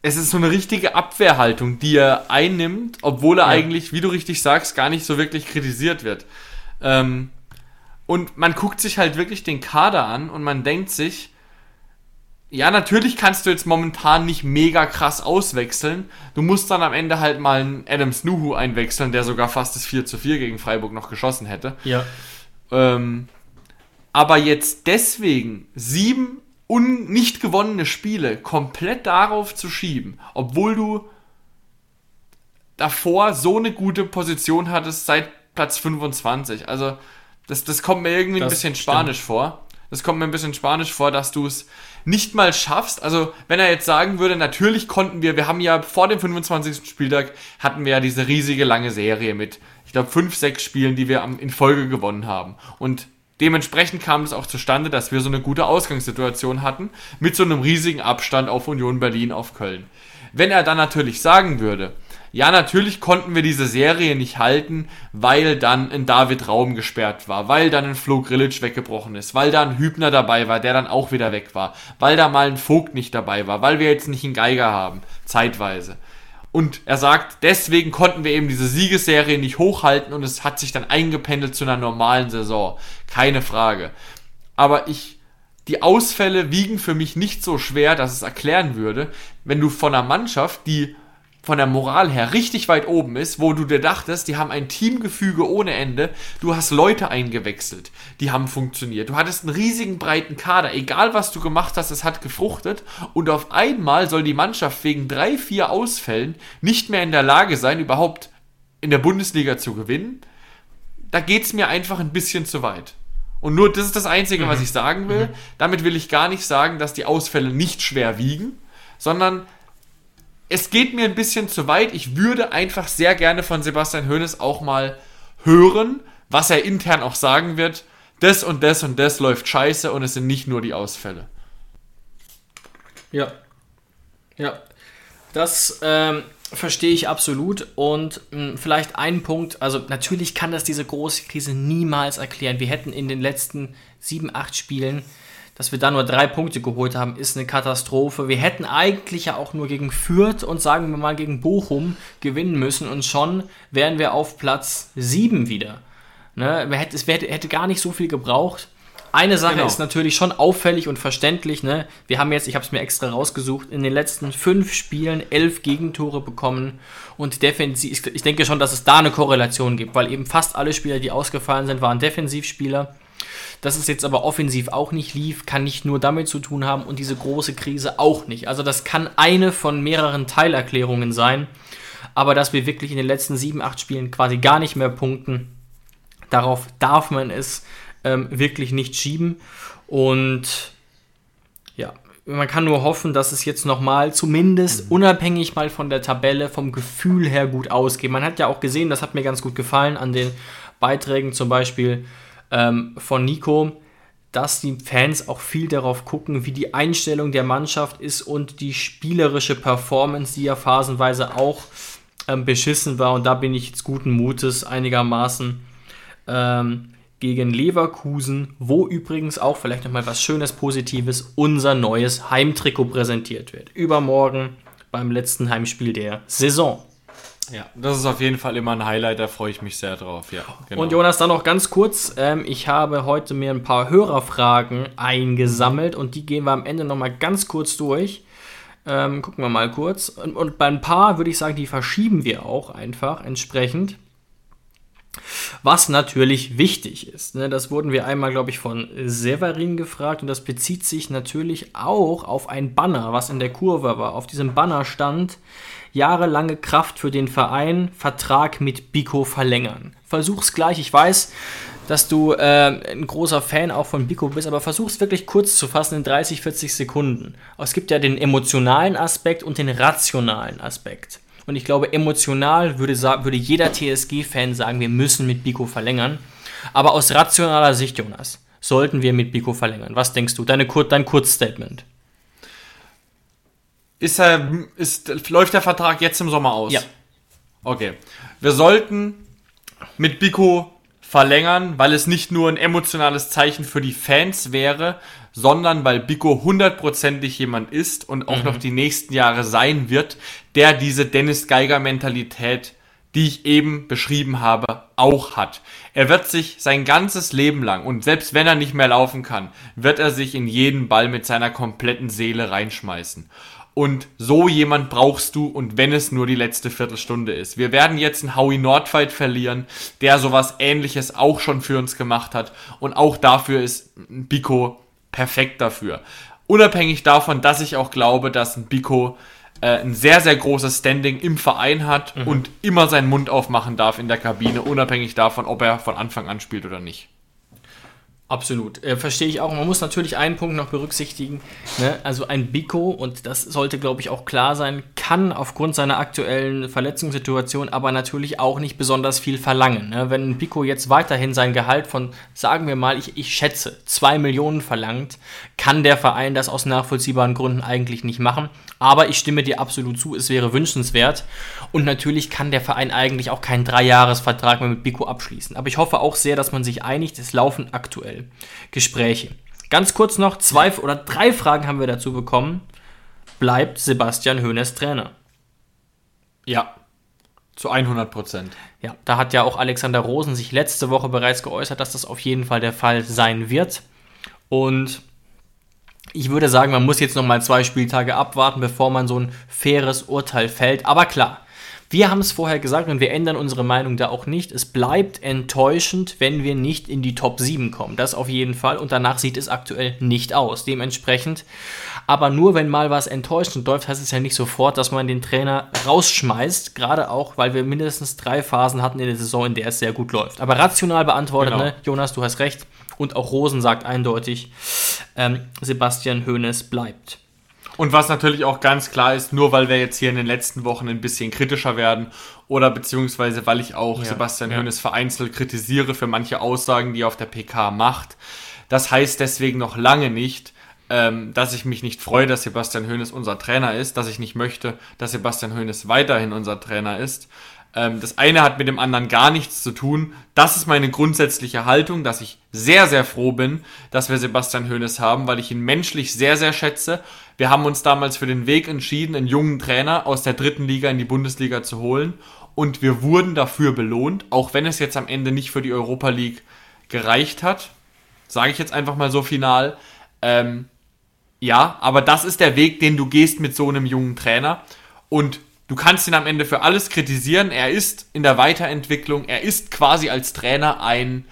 [SPEAKER 3] es ist so eine richtige Abwehrhaltung, die er einnimmt, obwohl er ja. eigentlich, wie du richtig sagst, gar nicht so wirklich kritisiert wird. Ähm, und man guckt sich halt wirklich den Kader an und man denkt sich, ja, natürlich kannst du jetzt momentan nicht mega krass auswechseln. Du musst dann am Ende halt mal einen Adam Snuhu einwechseln, der sogar fast das 4 zu 4 gegen Freiburg noch geschossen hätte.
[SPEAKER 2] Ja.
[SPEAKER 3] Ähm, aber jetzt deswegen sieben un nicht gewonnene Spiele komplett darauf zu schieben, obwohl du davor so eine gute Position hattest seit Platz 25. Also das, das kommt mir irgendwie das ein bisschen stimmt. spanisch vor. Das kommt mir ein bisschen spanisch vor, dass du es nicht mal schaffst. Also, wenn er jetzt sagen würde, natürlich konnten wir, wir haben ja vor dem 25. Spieltag hatten wir ja diese riesige lange Serie mit, ich glaube, fünf, sechs Spielen, die wir in Folge gewonnen haben. Und Dementsprechend kam es auch zustande, dass wir so eine gute Ausgangssituation hatten, mit so einem riesigen Abstand auf Union Berlin auf Köln. Wenn er dann natürlich sagen würde, ja, natürlich konnten wir diese Serie nicht halten, weil dann ein David Raum gesperrt war, weil dann ein Flo Grillitsch weggebrochen ist, weil da ein Hübner dabei war, der dann auch wieder weg war, weil da mal ein Vogt nicht dabei war, weil wir jetzt nicht einen Geiger haben, zeitweise. Und er sagt, deswegen konnten wir eben diese Siegesserie nicht hochhalten und es hat sich dann eingependelt zu einer normalen Saison. Keine Frage. Aber ich, die Ausfälle wiegen für mich nicht so schwer, dass es erklären würde, wenn du von einer Mannschaft, die von der Moral her richtig weit oben ist, wo du dir dachtest, die haben ein Teamgefüge ohne Ende, du hast Leute eingewechselt, die haben funktioniert. Du hattest einen riesigen breiten Kader, egal was du gemacht hast, es hat gefruchtet und auf einmal soll die Mannschaft wegen drei, vier Ausfällen nicht mehr in der Lage sein, überhaupt in der Bundesliga zu gewinnen. Da geht es mir einfach ein bisschen zu weit. Und nur das ist das Einzige, mhm. was ich sagen will. Mhm. Damit will ich gar nicht sagen, dass die Ausfälle nicht schwer wiegen, sondern es geht mir ein bisschen zu weit. Ich würde einfach sehr gerne von Sebastian Hoeneß auch mal hören, was er intern auch sagen wird. Das und das und das läuft scheiße und es sind nicht nur die Ausfälle.
[SPEAKER 2] Ja. Ja. Das ähm, verstehe ich absolut. Und mh, vielleicht ein Punkt, also natürlich kann das diese große Krise niemals erklären. Wir hätten in den letzten sieben, acht Spielen, dass wir da nur drei Punkte geholt haben, ist eine Katastrophe. Wir hätten eigentlich ja auch nur gegen Fürth und sagen wir mal gegen Bochum gewinnen müssen und schon wären wir auf Platz sieben wieder. Ne? Es hätte, hätte gar nicht so viel gebraucht. Eine Sache
[SPEAKER 3] Genau.
[SPEAKER 2] ist natürlich schon auffällig und verständlich. Ne? Wir haben jetzt, ich habe es mir extra rausgesucht, in den letzten fünf Spielen elf Gegentore bekommen und defensiv. Ich denke schon, dass es da eine Korrelation gibt, weil eben fast alle Spieler, die ausgefallen sind, waren Defensivspieler. Dass es jetzt aber offensiv auch nicht lief, kann nicht nur damit zu tun haben und diese große Krise auch nicht. Also das kann eine von mehreren Teilerklärungen sein. Aber dass wir wirklich in den letzten sieben, acht Spielen quasi gar nicht mehr punkten, darauf darf man es ähm, wirklich nicht schieben. Und ja, man kann nur hoffen, dass es jetzt nochmal zumindest unabhängig mal von der Tabelle vom Gefühl her gut ausgeht. Man hat ja auch gesehen, das hat mir ganz gut gefallen an den Beiträgen zum Beispiel ähm, von Nico, dass die Fans auch viel darauf gucken, wie die Einstellung der Mannschaft ist und die spielerische Performance, die ja phasenweise auch ähm, beschissen war. Und da bin ich jetzt guten Mutes einigermaßen ähm, gegen Leverkusen, wo übrigens auch vielleicht nochmal was Schönes, Positives, unser neues Heimtrikot präsentiert wird. Übermorgen beim letzten Heimspiel der Saison.
[SPEAKER 3] Ja, das ist auf jeden Fall immer ein Highlight, da freue ich mich sehr drauf. Ja, genau.
[SPEAKER 2] Und Jonas, dann noch ganz kurz. Ähm, ich habe heute mir ein paar Hörerfragen eingesammelt und die gehen wir am Ende nochmal ganz kurz durch. Ähm, gucken wir mal kurz. Und, und bei ein paar würde ich sagen, die verschieben wir auch einfach entsprechend. Was natürlich wichtig ist. Ne? Das wurden wir einmal, glaube ich, von Severin gefragt und das bezieht sich natürlich auch auf ein Banner, was in der Kurve war. Auf diesem Banner stand jahrelange Kraft für den Verein, Vertrag mit Biko verlängern. Versuch's gleich, ich weiß, dass du äh, ein großer Fan auch von Biko bist, aber versuch's wirklich kurz zu fassen in 30, 40 Sekunden. Es gibt ja den emotionalen Aspekt und den rationalen Aspekt. Und ich glaube, emotional würde, würde jeder TSG-Fan sagen, wir müssen mit Biko verlängern. Aber aus rationaler Sicht, Jonas, sollten wir mit Biko verlängern. Was denkst du? Deine, dein Kurzstatement.
[SPEAKER 3] Ist er, ist, läuft der Vertrag jetzt im Sommer aus?
[SPEAKER 2] Ja.
[SPEAKER 3] Okay. Wir sollten mit Biko verlängern, weil es nicht nur ein emotionales Zeichen für die Fans wäre, sondern weil Biko hundertprozentig jemand ist und auch noch die nächsten Jahre sein wird, der diese Dennis Geiger Mentalität, die ich eben beschrieben habe, auch hat. Er wird sich sein ganzes Leben lang und selbst wenn er nicht mehr laufen kann, wird er sich in jeden Ball mit seiner kompletten Seele reinschmeißen. Und so jemand brauchst du und wenn es nur die letzte Viertelstunde ist. Wir werden jetzt einen Howie Nordfight verlieren, der sowas ähnliches auch schon für uns gemacht hat. Und auch dafür ist ein Biko perfekt dafür. Unabhängig davon, dass ich auch glaube, dass ein Biko äh, ein sehr, sehr großes Standing im Verein hat und immer seinen Mund aufmachen darf in der Kabine, unabhängig davon, ob er von Anfang an spielt oder nicht.
[SPEAKER 2] Absolut. Äh, verstehe ich auch. Man muss natürlich einen Punkt noch berücksichtigen. Ne? Also ein Biko, und das sollte, glaube ich, auch klar sein, kann aufgrund seiner aktuellen Verletzungssituation aber natürlich auch nicht besonders viel verlangen. Ne? Wenn ein Biko jetzt weiterhin sein Gehalt von, sagen wir mal, ich, ich schätze, 2 Millionen verlangt, kann der Verein das aus nachvollziehbaren Gründen eigentlich nicht machen. Aber ich stimme dir absolut zu, es wäre wünschenswert. Und natürlich kann der Verein eigentlich auch keinen Dreijahresvertrag mehr mit Biko abschließen. Aber ich hoffe auch sehr, dass man sich einigt. Es laufen aktuell Gespräche. Ganz kurz noch, zwei oder drei Fragen haben wir dazu bekommen. Bleibt Sebastian Hoeneß Trainer?
[SPEAKER 3] Ja, zu 100 Prozent.
[SPEAKER 2] Ja, da hat ja auch Alexander Rosen sich letzte Woche bereits geäußert, dass das auf jeden Fall der Fall sein wird. Und ich würde sagen, man muss jetzt noch mal zwei Spieltage abwarten, bevor man so ein faires Urteil fällt. Aber klar, wir haben es vorher gesagt und wir ändern unsere Meinung da auch nicht. Es bleibt enttäuschend, wenn wir nicht in die Top 7 kommen. Das auf jeden Fall. Und danach sieht es aktuell nicht aus. Dementsprechend. Aber nur wenn mal was enttäuschend läuft, heißt es ja nicht sofort, dass man den Trainer rausschmeißt. Gerade auch, weil wir mindestens drei Phasen hatten in der Saison, in der es sehr gut läuft. Aber rational beantwortet,
[SPEAKER 3] Genau.
[SPEAKER 2] ne? Jonas, du hast recht. Und auch Rosen sagt eindeutig, ähm, Sebastian Hoeneß bleibt.
[SPEAKER 3] Und was natürlich auch ganz klar ist, nur weil wir jetzt hier in den letzten Wochen ein bisschen kritischer werden oder beziehungsweise weil ich auch
[SPEAKER 2] Ja,
[SPEAKER 3] Sebastian
[SPEAKER 2] ja.
[SPEAKER 3] Vereinzelt kritisiere für manche Aussagen, die er auf der PK macht, das heißt deswegen noch lange nicht, ähm, dass ich mich nicht freue, dass Sebastian Hoeneß unser Trainer ist, dass ich nicht möchte, dass Sebastian Hoeneß weiterhin unser Trainer ist. Ähm, das eine hat mit dem anderen gar nichts zu tun. Das ist meine grundsätzliche Haltung, dass ich sehr, sehr froh bin, dass wir Sebastian Hoeneß haben, weil ich ihn menschlich sehr, sehr schätze. Wir haben uns damals für den Weg entschieden, einen jungen Trainer aus der dritten Liga in die Bundesliga zu holen. Und wir wurden dafür belohnt, auch wenn es jetzt am Ende nicht für die Europa League gereicht hat. Sage ich jetzt einfach mal so final. Ähm, ja, aber das ist der Weg, den du gehst mit so einem jungen Trainer. Und du kannst ihn am Ende für alles kritisieren. Er ist in der Weiterentwicklung. Er ist quasi als Trainer ein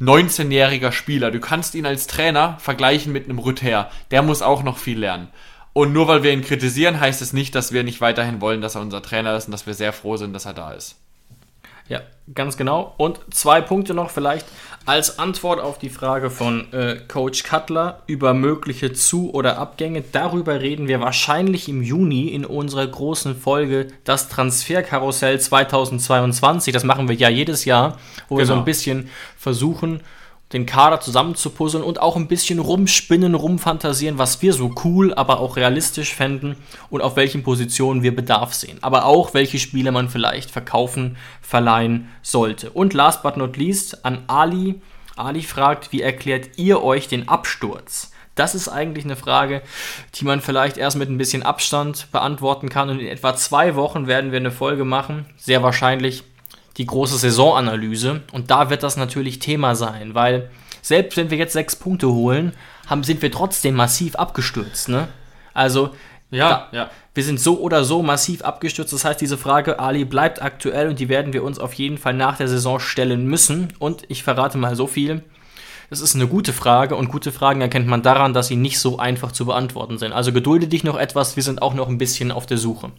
[SPEAKER 3] 19-jähriger Spieler. Du kannst ihn als Trainer vergleichen mit einem Rüther. Der muss auch noch viel lernen. Und nur weil wir ihn kritisieren, heißt es nicht, dass wir nicht weiterhin wollen, dass er unser Trainer ist und dass wir sehr froh sind, dass er da ist.
[SPEAKER 2] Ja, ganz genau. Und zwei Punkte noch vielleicht als Antwort auf die Frage von äh, Coach Cutler über mögliche Zu- oder Abgänge. Darüber reden wir wahrscheinlich im Juni in unserer großen Folge Das Transferkarussell 2022. Das machen wir ja jedes Jahr, wo wir so
[SPEAKER 3] Genau.
[SPEAKER 2] ein bisschen versuchen, den Kader zusammenzupuzzeln und auch ein bisschen rumspinnen, rumfantasieren, was wir so cool, aber auch realistisch fänden und auf welchen Positionen wir Bedarf sehen. Aber auch, welche Spiele man vielleicht verkaufen, verleihen sollte. Und last but not least an Ali. Ali fragt, wie erklärt ihr euch den Absturz? Das ist eigentlich eine Frage, die man vielleicht erst mit ein bisschen Abstand beantworten kann. Und in etwa zwei Wochen werden wir eine Folge machen, sehr wahrscheinlich die große Saisonanalyse. Und da wird das natürlich Thema sein, weil selbst wenn wir jetzt sechs Punkte holen, haben, sind wir trotzdem massiv abgestürzt. Ne? Also,
[SPEAKER 3] Ja,
[SPEAKER 2] da,
[SPEAKER 3] ja.
[SPEAKER 2] wir sind so oder so massiv abgestürzt. Das heißt, diese Frage, Ali, bleibt aktuell und die werden wir uns auf jeden Fall nach der Saison stellen müssen. Und ich verrate mal so viel. Das ist eine gute Frage und gute Fragen erkennt man daran, dass sie nicht so einfach zu beantworten sind. Also gedulde dich noch etwas, wir sind auch noch ein bisschen auf der Suche.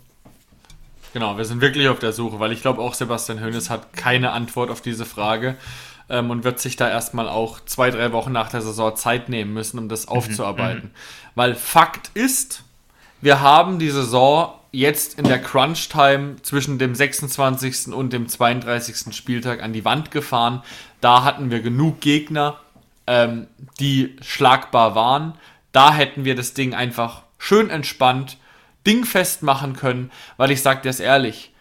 [SPEAKER 3] Genau, wir sind wirklich auf der Suche, weil ich glaube auch Sebastian Hoeneß hat keine Antwort auf diese Frage ähm, und wird sich da erstmal auch zwei, drei Wochen nach der Saison Zeit nehmen müssen, um das aufzuarbeiten. Weil Fakt ist, wir haben die Saison jetzt in der Crunch-Time zwischen dem 26. und dem 32. Spieltag an die Wand gefahren. Da hatten wir genug Gegner, ähm, die schlagbar waren. Da hätten wir das Ding einfach schön entspannt, dingfest machen können, weil ich sage dir es ehrlich,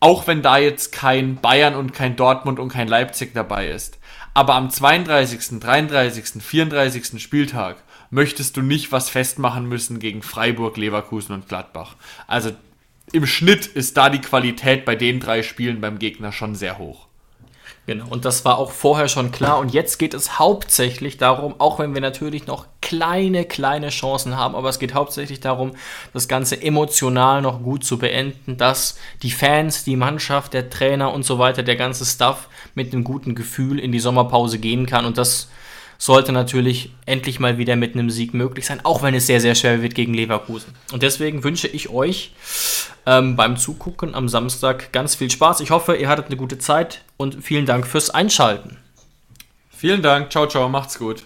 [SPEAKER 3] auch wenn da jetzt kein Bayern und kein Dortmund und kein Leipzig dabei ist, aber am 32., 33., 34. Spieltag möchtest du nicht was festmachen müssen gegen Freiburg, Leverkusen und Gladbach. Also im Schnitt ist da die Qualität bei den drei Spielen beim Gegner schon sehr hoch.
[SPEAKER 2] Genau, und das war auch vorher schon klar. Und jetzt geht es hauptsächlich darum, auch wenn wir natürlich noch kleine, kleine Chancen haben, aber es geht hauptsächlich darum, das Ganze emotional noch gut zu beenden, dass die Fans, die Mannschaft, der Trainer und so weiter, der ganze Stuff mit einem guten Gefühl in die Sommerpause gehen kann. Und das sollte natürlich endlich mal wieder mit einem Sieg möglich sein, auch wenn es sehr, sehr schwer wird gegen Leverkusen. Und deswegen wünsche ich euch ähm, beim Zugucken am Samstag ganz viel Spaß. Ich hoffe, ihr hattet eine gute Zeit und vielen Dank fürs Einschalten.
[SPEAKER 3] Vielen Dank, ciao, ciao, macht's gut.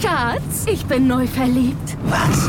[SPEAKER 4] Schatz, ich bin neu verliebt.
[SPEAKER 5] Was?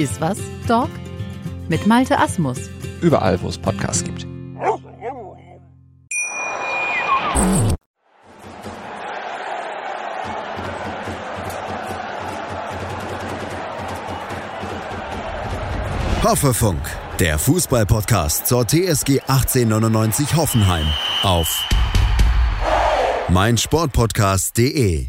[SPEAKER 6] Ist was, Dog? Mit Malte Asmus.
[SPEAKER 7] Überall, wo es Podcasts gibt.
[SPEAKER 1] Hoffefunk, der Fußballpodcast zur TSG 1899 Hoffenheim auf meinsportpodcast.de.